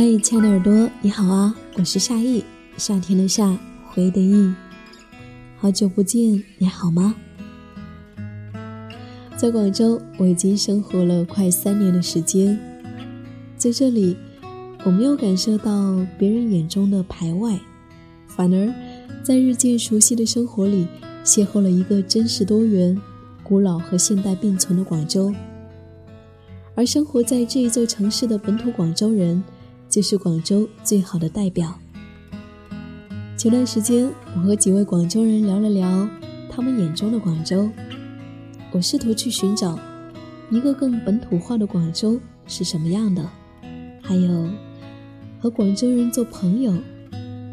嗨，亲爱的耳朵，你好啊！我是夏意，夏天的夏，回的意。好久不见，你好吗？在广州，我已经生活了快三年的时间，在这里，我没有感受到别人眼中的排外，反而在日渐熟悉的生活里，邂逅了一个真实多元、古老和现代并存的广州。而生活在这一座城市的本土广州人，就是广州最好的代表。前段时间，我和几位广州人聊了聊他们眼中的广州。我试图去寻找一个更本土化的广州是什么样的，还有和广州人做朋友，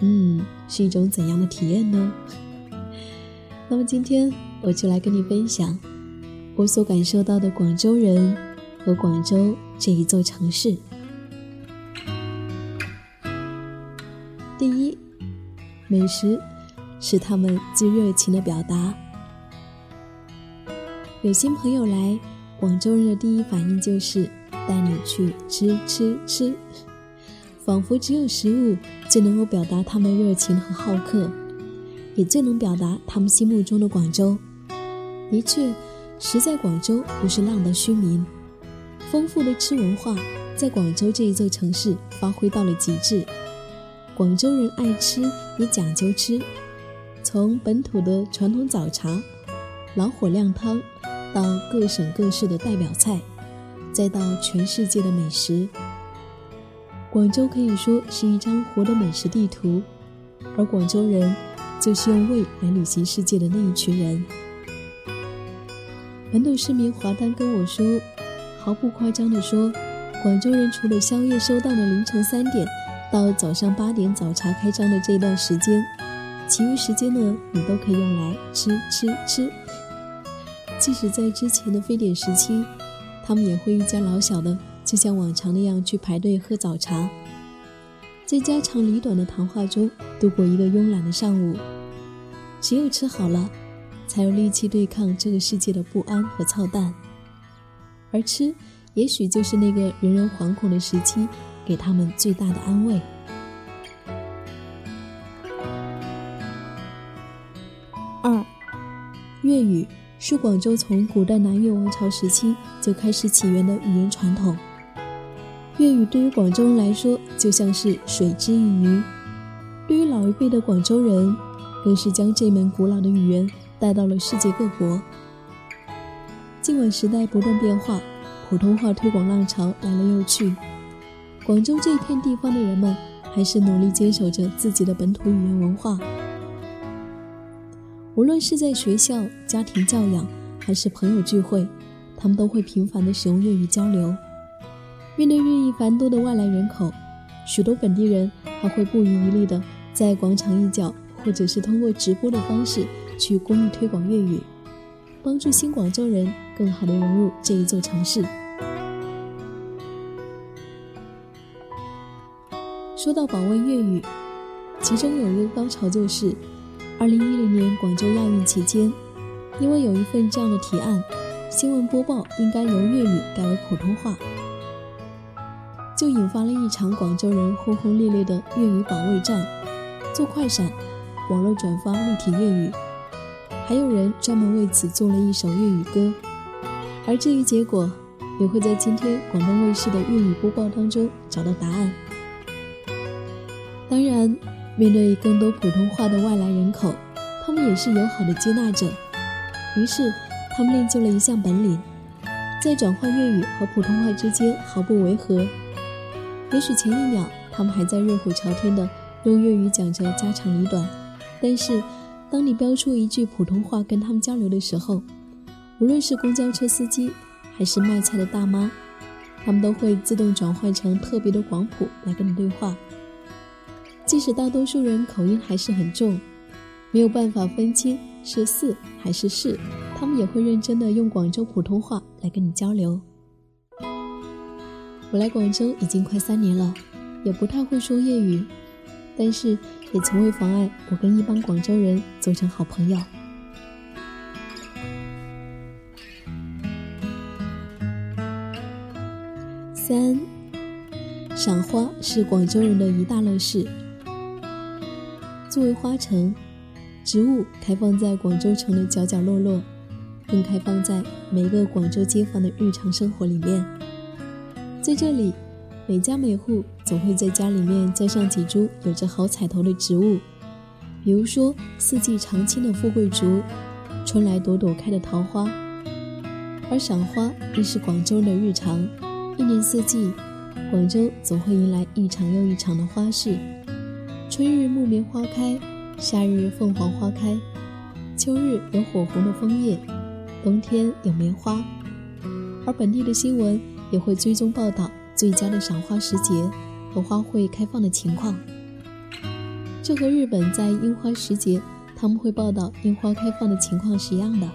嗯，是一种怎样的体验呢？那么今天我就来跟你分享我所感受到的广州人。和广州这一座城市，美食是他们最热情的表达。有新朋友来，广州人的第一反应就是带你去吃吃吃，仿佛只有食物最能够表达他们热情和好客，也最能表达他们心目中的广州。的确，食在广州不是浪得虚名。丰富的吃文化在广州这一座城市发挥到了极致。广州人爱吃也讲究吃，从本土的传统早茶、老火靓汤，到各省各市的代表菜，再到全世界的美食，广州可以说是一张活的美食地图。而广州人就是用胃来旅行世界的那一群人。本土市民华丹跟我说。毫不夸张地说，广州人除了宵夜收档的凌晨三点到早上八点早茶开张的这一段时间，其余时间呢，你都可以用来吃吃吃。即使在之前的非典时期，他们也会一家老小的就像往常那样去排队喝早茶，在家长里短的谈话中度过一个慵懒的上午。只有吃好了，才有力气对抗这个世界的不安和操蛋。而吃，也许就是那个人人惶恐的时期，给他们最大的安慰。二，粤语是广州从古代南越王朝时期就开始起源的语言传统。粤语对于广州人来说，就像是水之一鱼；对于老一辈的广州人，更是将这门古老的语言带到了世界各国。尽管时代不断变化，普通话推广浪潮来了又去，广州这一片地方的人们还是努力坚守着自己的本土语言文化。无论是在学校、家庭教养，还是朋友聚会，他们都会频繁地使用粤语交流。面对日益繁多的外来人口，许多本地人还会不遗余力地在广场一角，或者是通过直播的方式去公益推广粤语。帮助新广州人更好的融入这一座城市。说到保卫粤语，其中有一个高潮就是，二零一零年广州亚运期间，因为有一份这样的提案，新闻播报应该由粤语改为普通话，就引发了一场广州人轰轰烈烈的粤语保卫战。做快闪，网络转发立体粤语。还有人专门为此做了一首粤语歌，而至于结果，也会在今天广东卫视的粤语播报当中找到答案。当然，面对更多普通话的外来人口，他们也是友好的接纳者。于是，他们练就了一项本领，在转换粤语和普通话之间毫不违和。也许前一秒他们还在热火朝天的用粤语讲着家长里短，但是。当你标出一句普通话跟他们交流的时候，无论是公交车司机还是卖菜的大妈，他们都会自动转换成特别的广普来跟你对话。即使大多数人口音还是很重，没有办法分清是四还是是，他们也会认真的用广州普通话来跟你交流。我来广州已经快三年了，也不太会说粤语。但是也从未妨碍我跟一帮广州人做成好朋友。三，赏花是广州人的一大乐事。作为花城，植物开放在广州城的角角落落，更开放在每个广州街坊的日常生活里面。在这里，每家每户总会在家里面栽上几株有着好彩头的植物，比如说四季常青的富贵竹，春来朵朵开的桃花。而赏花亦是广州的日常，一年四季，广州总会迎来一场又一场的花市。春日木棉花开，夏日凤凰花开，秋日有火红的枫叶，冬天有棉花。而本地的新闻也会追踪报道最佳的赏花时节和花卉开放的情况。这和日本在樱花时节他们会报道樱花开放的情况是一样的。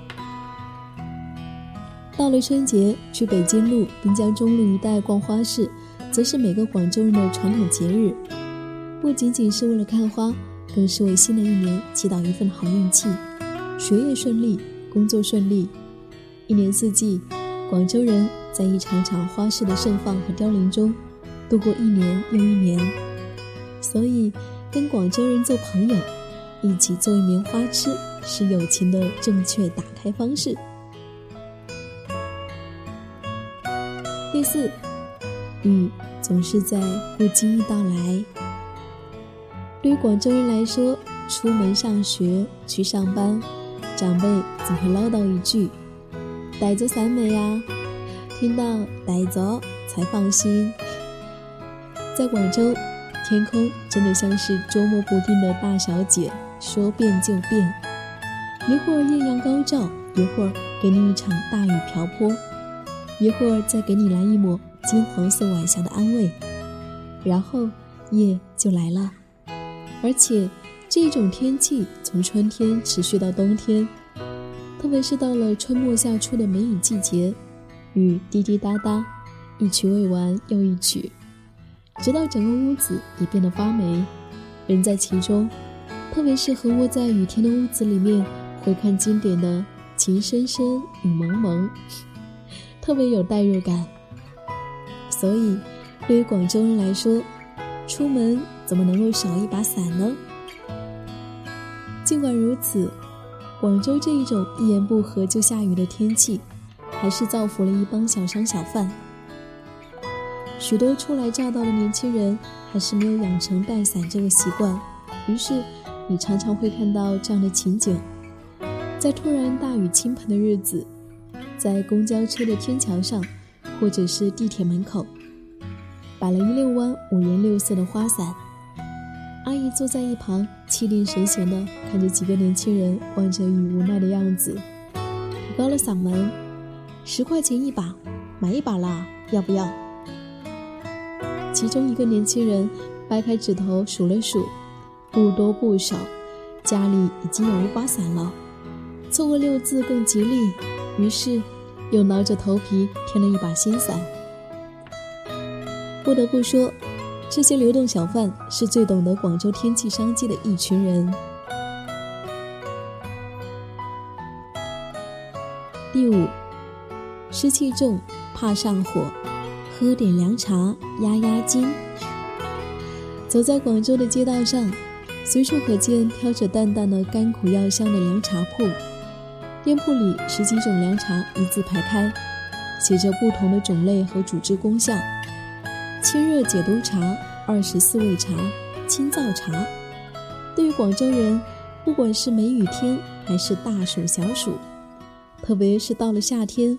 到了春节，去北京路、滨江中路一带逛花市，则是每个广州人的传统节日。不仅仅是为了看花，更是为新的一年祈祷一份好运气，学业顺利，工作顺利。一年四季，广州人在一场场花市的盛放和凋零中，度过一年又一年。所以，跟广州人做朋友，一起做一棉花痴，是友情的正确打开方式。第四，雨总是在不经意到来。对于广州人来说，出门上学、去上班，长辈总会唠叨一句：“带着伞没呀？”听到“带着”才放心。在广州，天空真的像是捉摸不定的大小姐，说变就变，一会儿艳阳高照，一会儿给你一场大雨瓢泼。一会儿再给你来一抹金黄色晚霞的安慰，然后夜就来了。而且这种天气从春天持续到冬天，特别是到了春末夏初的梅雨季节，雨滴滴答答，一曲未完又一曲，直到整个屋子也变得发霉，人在其中，特别是和窝在雨天的屋子里面，回看经典的情深深雨蒙蒙。特别有代入感，所以对于广州人来说，出门怎么能够少一把伞呢？尽管如此，广州这一种一言不合就下雨的天气，还是造福了一帮小商小贩。许多初来乍到的年轻人还是没有养成带伞这个习惯，于是你常常会看到这样的情景：在突然大雨倾盆的日子。在公交车的天桥上，或者是地铁门口，摆了一溜弯五颜六色的花伞。阿姨坐在一旁，气定神闲地看着几个年轻人望着雨无奈的样子，提高了嗓门：“十块钱一把，买一把啦，要不要？”其中一个年轻人掰开指头数了数，不多不少，家里已经有五把伞了，凑个六字更吉利。于是，又挠着头皮添了一把新伞。不得不说，这些流动小贩是最懂得广州天气商机的一群人。第五，湿气重，怕上火，喝点凉茶压压惊。走在广州的街道上，随处可见飘着淡淡的甘苦药香的凉茶铺。店铺里十几种凉茶一字排开，写着不同的种类和主治功效：清热解毒茶、二十四味茶、清燥茶。对于广州人，不管是梅雨天还是大暑小暑，特别是到了夏天，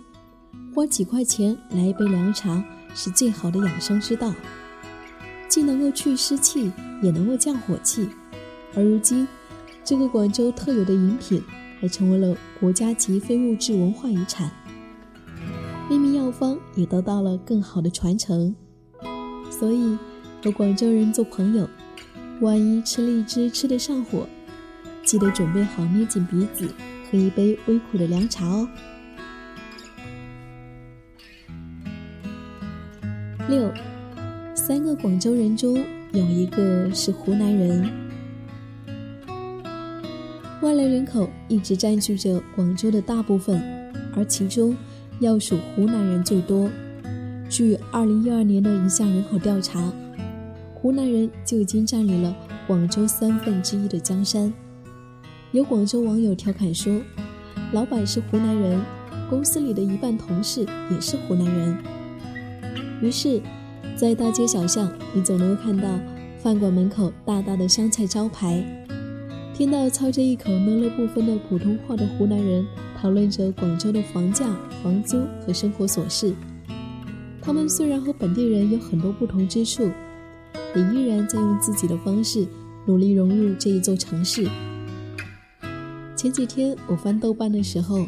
花几块钱来一杯凉茶是最好的养生之道，既能够去湿气，也能够降火气。而如今，这个广州特有的饮品。还成为了国家级非物质文化遗产，秘密药方也得到了更好的传承。所以，和广州人做朋友，万一吃荔枝吃得上火，记得准备好捏紧鼻子喝一杯微苦的凉茶哦。六，三个广州人中有一个是湖南人。外来人口一直占据着广州的大部分，而其中要数湖南人最多。据2012年的一项人口调查，湖南人就已经占领了广州三分之一的江山。有广州网友调侃说：“老板是湖南人，公司里的一半同事也是湖南人。”于是，在大街小巷，你总能够看到饭馆门口大大的湘菜招牌，听到操着一口呢了不分的普通话的湖南人讨论着广州的房价、房租和生活琐事。他们虽然和本地人有很多不同之处，也依然在用自己的方式努力融入这一座城市。前几天我翻豆瓣的时候，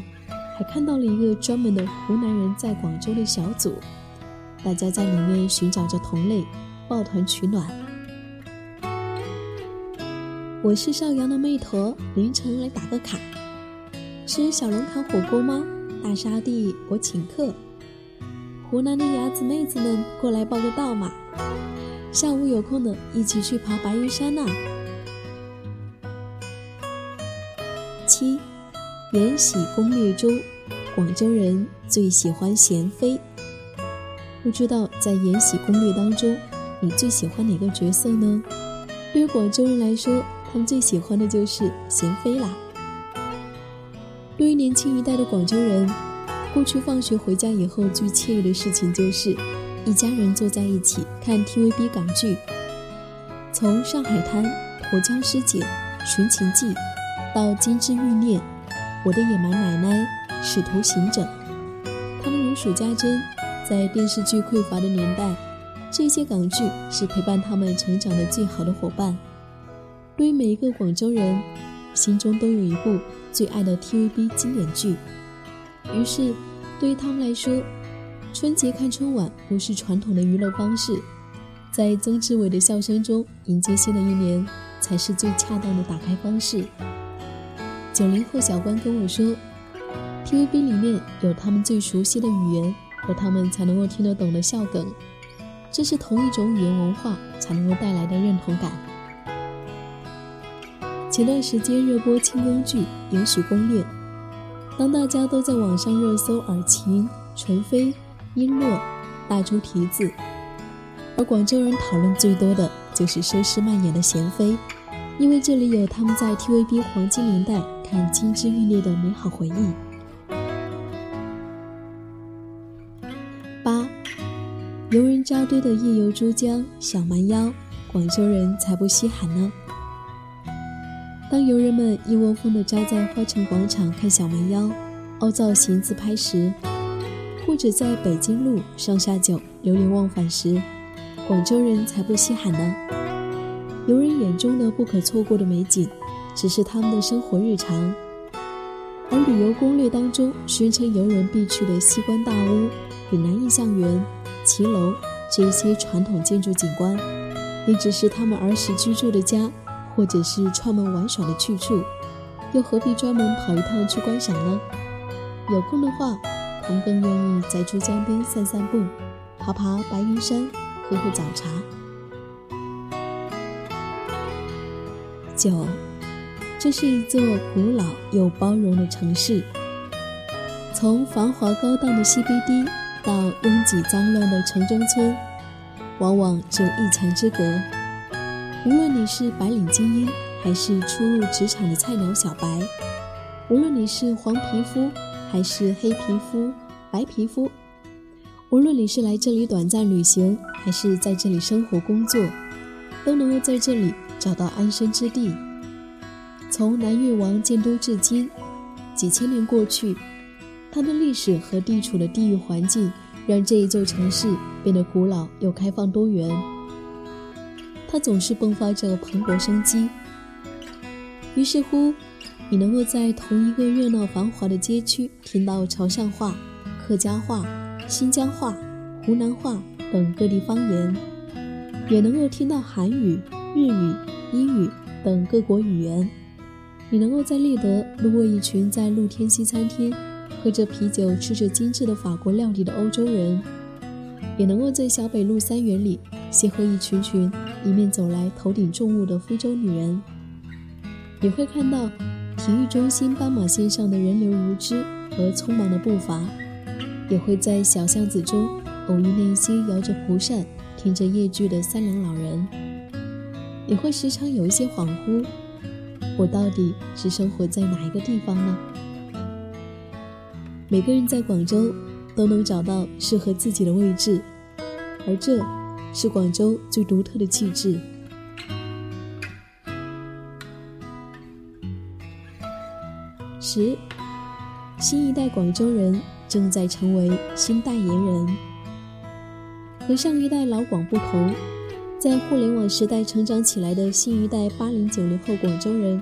还看到了一个专门的湖南人在广州的小组，大家在里面寻找着同类，抱团取暖。我是邵阳的妹坨，凌晨来打个卡，吃小龙坎火锅吗？大沙地，我请客。湖南的伢子妹子们过来报个到嘛！下午有空的一起去爬白云山呐！七，《延禧攻略》中，广州人最喜欢娴妃。不知道在《延禧攻略》当中，你最喜欢哪个角色呢？对于广州人来说，他们最喜欢的就是娴妃啦。对于年轻一代的广州人，过去放学回家以后最惬意的事情就是一家人坐在一起看 TVB 港剧，从《上海滩》《婆江师姐》《寻秦记》。到《金枝欲孽》，我的野蛮奶奶，《使徒行者》，他们如数家珍。在电视剧匮乏的年代，这些港剧是陪伴他们成长的最好的伙伴。对于每一个广州人，心中都有一部最爱的 TVB 经典剧。于是，对于他们来说，春节看春晚不是传统的娱乐方式，在曾志伟的笑声中迎接新的一年，才是最恰当的打开方式。九零后小关跟我说，TVB 里面有他们最熟悉的语言和他们才能够听得懂的笑梗，这是同一种语言文化才能够带来的认同感。前段时间热播清宫剧《延禧攻略》，当大家都在网上热搜尔晴、纯妃、璎珞、大猪蹄子，而广州人讨论最多的就是佘诗曼演的娴妃，因为这里有他们在 TVB 黄金年代。看金枝玉孽的美好回忆。八，游人扎堆的夜游珠江、小蛮腰，广州人才不稀罕呢。当游人们一窝蜂地扎在花城广场看小蛮腰、凹造型自拍时，或者在北京路上下九流连忘返时，广州人才不稀罕呢。游人眼中的不可错过的美景。只是他们的生活日常，而旅游攻略当中宣称游人必去的西关大屋、岭南印象园、骑楼这些传统建筑景观，也只是他们儿时居住的家，或者是串门玩耍的去处，又何必专门跑一趟去观赏呢？有空的话，他们更愿意在珠江边散散步，爬爬白云山，喝喝早茶。九。这是一座古老又包容的城市。从繁华高档的 CBD 到拥挤脏乱的城中村，往往只有一墙之隔。无论你是白领精英，还是初入职场的菜鸟小白；无论你是黄皮肤，还是黑皮肤、白皮肤；无论你是来这里短暂旅行，还是在这里生活工作，都能够在这里找到安身之地。从南越王建都至今，几千年过去，它的历史和地处的地域环境，让这一座城市变得古老又开放多元。它总是迸发着蓬勃生机。于是乎，你能够在同一个热闹繁华的街区，听到潮汕话、客家话、新疆话、湖南话等各地方言，也能够听到韩语、日语、英语等各国语言。你能够在立德路过一群在露天西餐厅喝着啤酒、吃着精致的法国料理的欧洲人，也能够在小北路三元里邂逅一群群迎面走来头顶重物的非洲女人。你会看到体育中心斑马线上的人流如织和匆忙的步伐，也会在小巷子中偶遇那些摇着蒲扇、听着夜剧的三两老人，你会时常有一些恍惚：我到底是生活在哪一个地方呢？每个人在广州都能找到适合自己的位置，而这是广州最独特的气质。十，新一代广州人正在成为新代言人。和上一代老广不同，在互联网时代成长起来的新一代八零九零后广州人，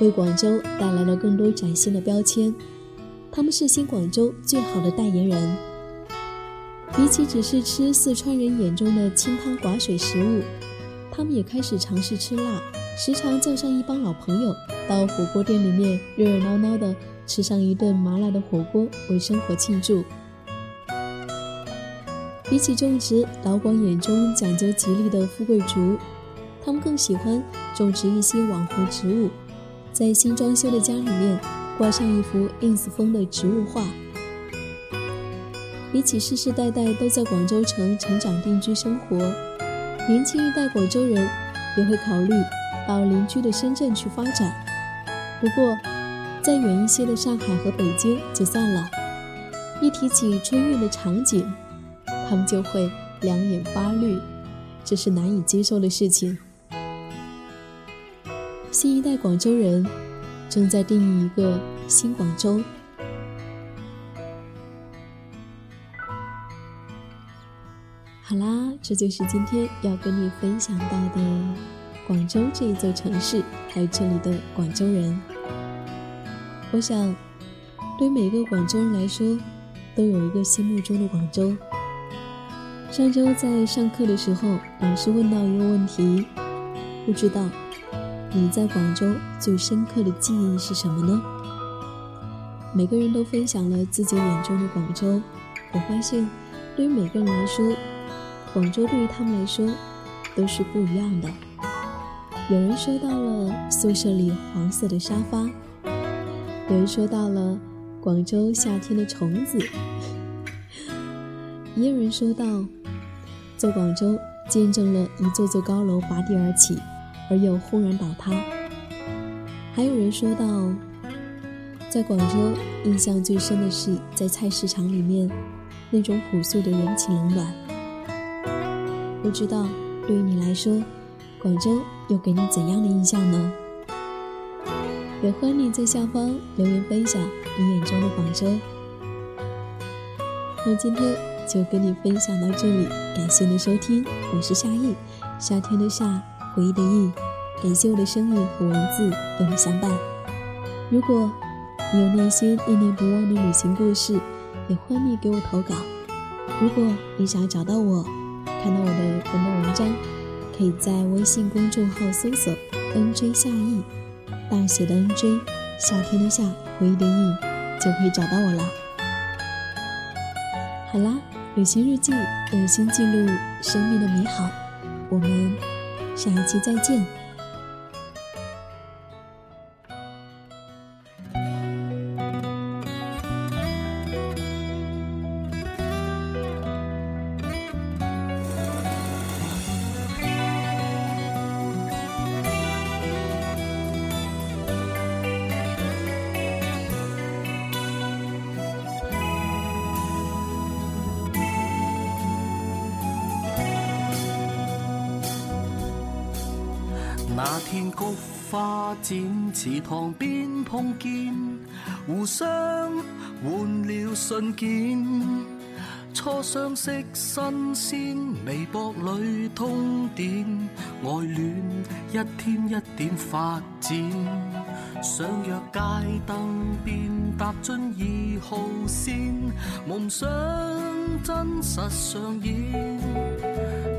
为广州带来了更多崭新的标签。他们是新广州最好的代言人。比起只是吃四川人眼中的清汤寡水食物，他们也开始尝试吃辣，时常叫上一帮老朋友到火锅店里面热热闹闹的吃上一顿麻辣的火锅，为生活庆祝。比起种植老广眼中讲究吉利的富贵竹，他们更喜欢种植一些网红植物，在新装修的家里面挂上一幅 ins 风的植物画。比起世世代代都在广州城成长定居生活，年轻一代广州人也会考虑到邻居的深圳去发展。不过，再远一些的上海和北京就算了，一提起春运的场景。他们就会两眼发绿，这是难以接受的事情。新一代广州人正在定义一个新广州。好啦，这就是今天要跟你分享到的广州这一座城市，还有这里的广州人。我想，对每个广州人来说，都有一个心目中的广州。上周在上课的时候，老师问到一个问题，不知道你在广州最深刻的记忆是什么呢？每个人都分享了自己眼中的广州。我发现，对于每个人来说，广州对于他们来说都是不一样的。有人说到了宿舍里黄色的沙发，有人说到了广州夏天的虫子，也有人说到。在广州见证了一座座高楼拔地而起，而又轰然倒塌。还有人说到，在广州印象最深的是在菜市场里面那种朴素的人情冷暖。不知道对于你来说，广州又给你怎样的印象呢？也欢迎你在下方留言分享你眼中的广州。那今天。就跟你分享到这里，感谢你的收听，我是夏意，夏天的夏，回忆的忆，感谢我的声音和文字有你相伴。如果你有那些念念不忘的旅行故事，也欢迎你给我投稿。如果你想找到我，看到我的文的文章，可以在微信公众号搜索 “nj 夏意”，大写的 “nj”，夏天的夏，回忆的忆，就可以找到我了。好啦。旅行日记，用心记录生命的美好。我们下一期再见。那天菊花展池塘边碰见，互相换了信件。初相识新鲜，微博里通电，爱恋一天一点发展。相约街灯边踏进二号线，梦想真实上演。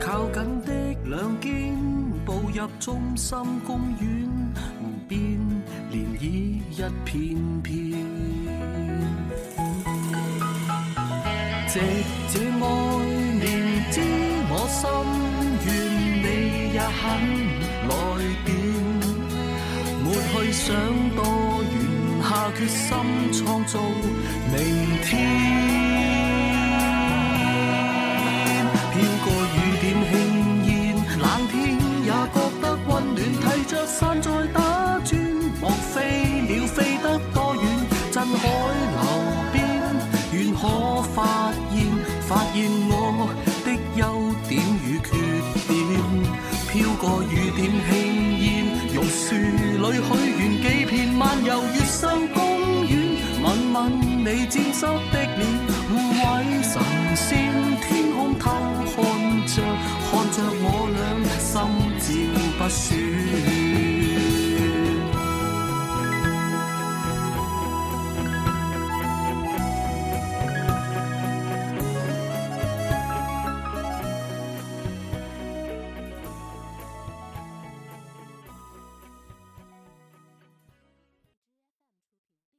靠近。入中心公园，湖边涟漪一片片。藉这爱念知我心愿，你也肯来电。没去想多远，下决心创造明天。的优点與缺點，飄過雨點輕煙，榕樹裏許願幾片，漫遊越秀公園，吻吻你沾濕的臉，護衛神仙，天空偷看着，看着我俩心照不宣。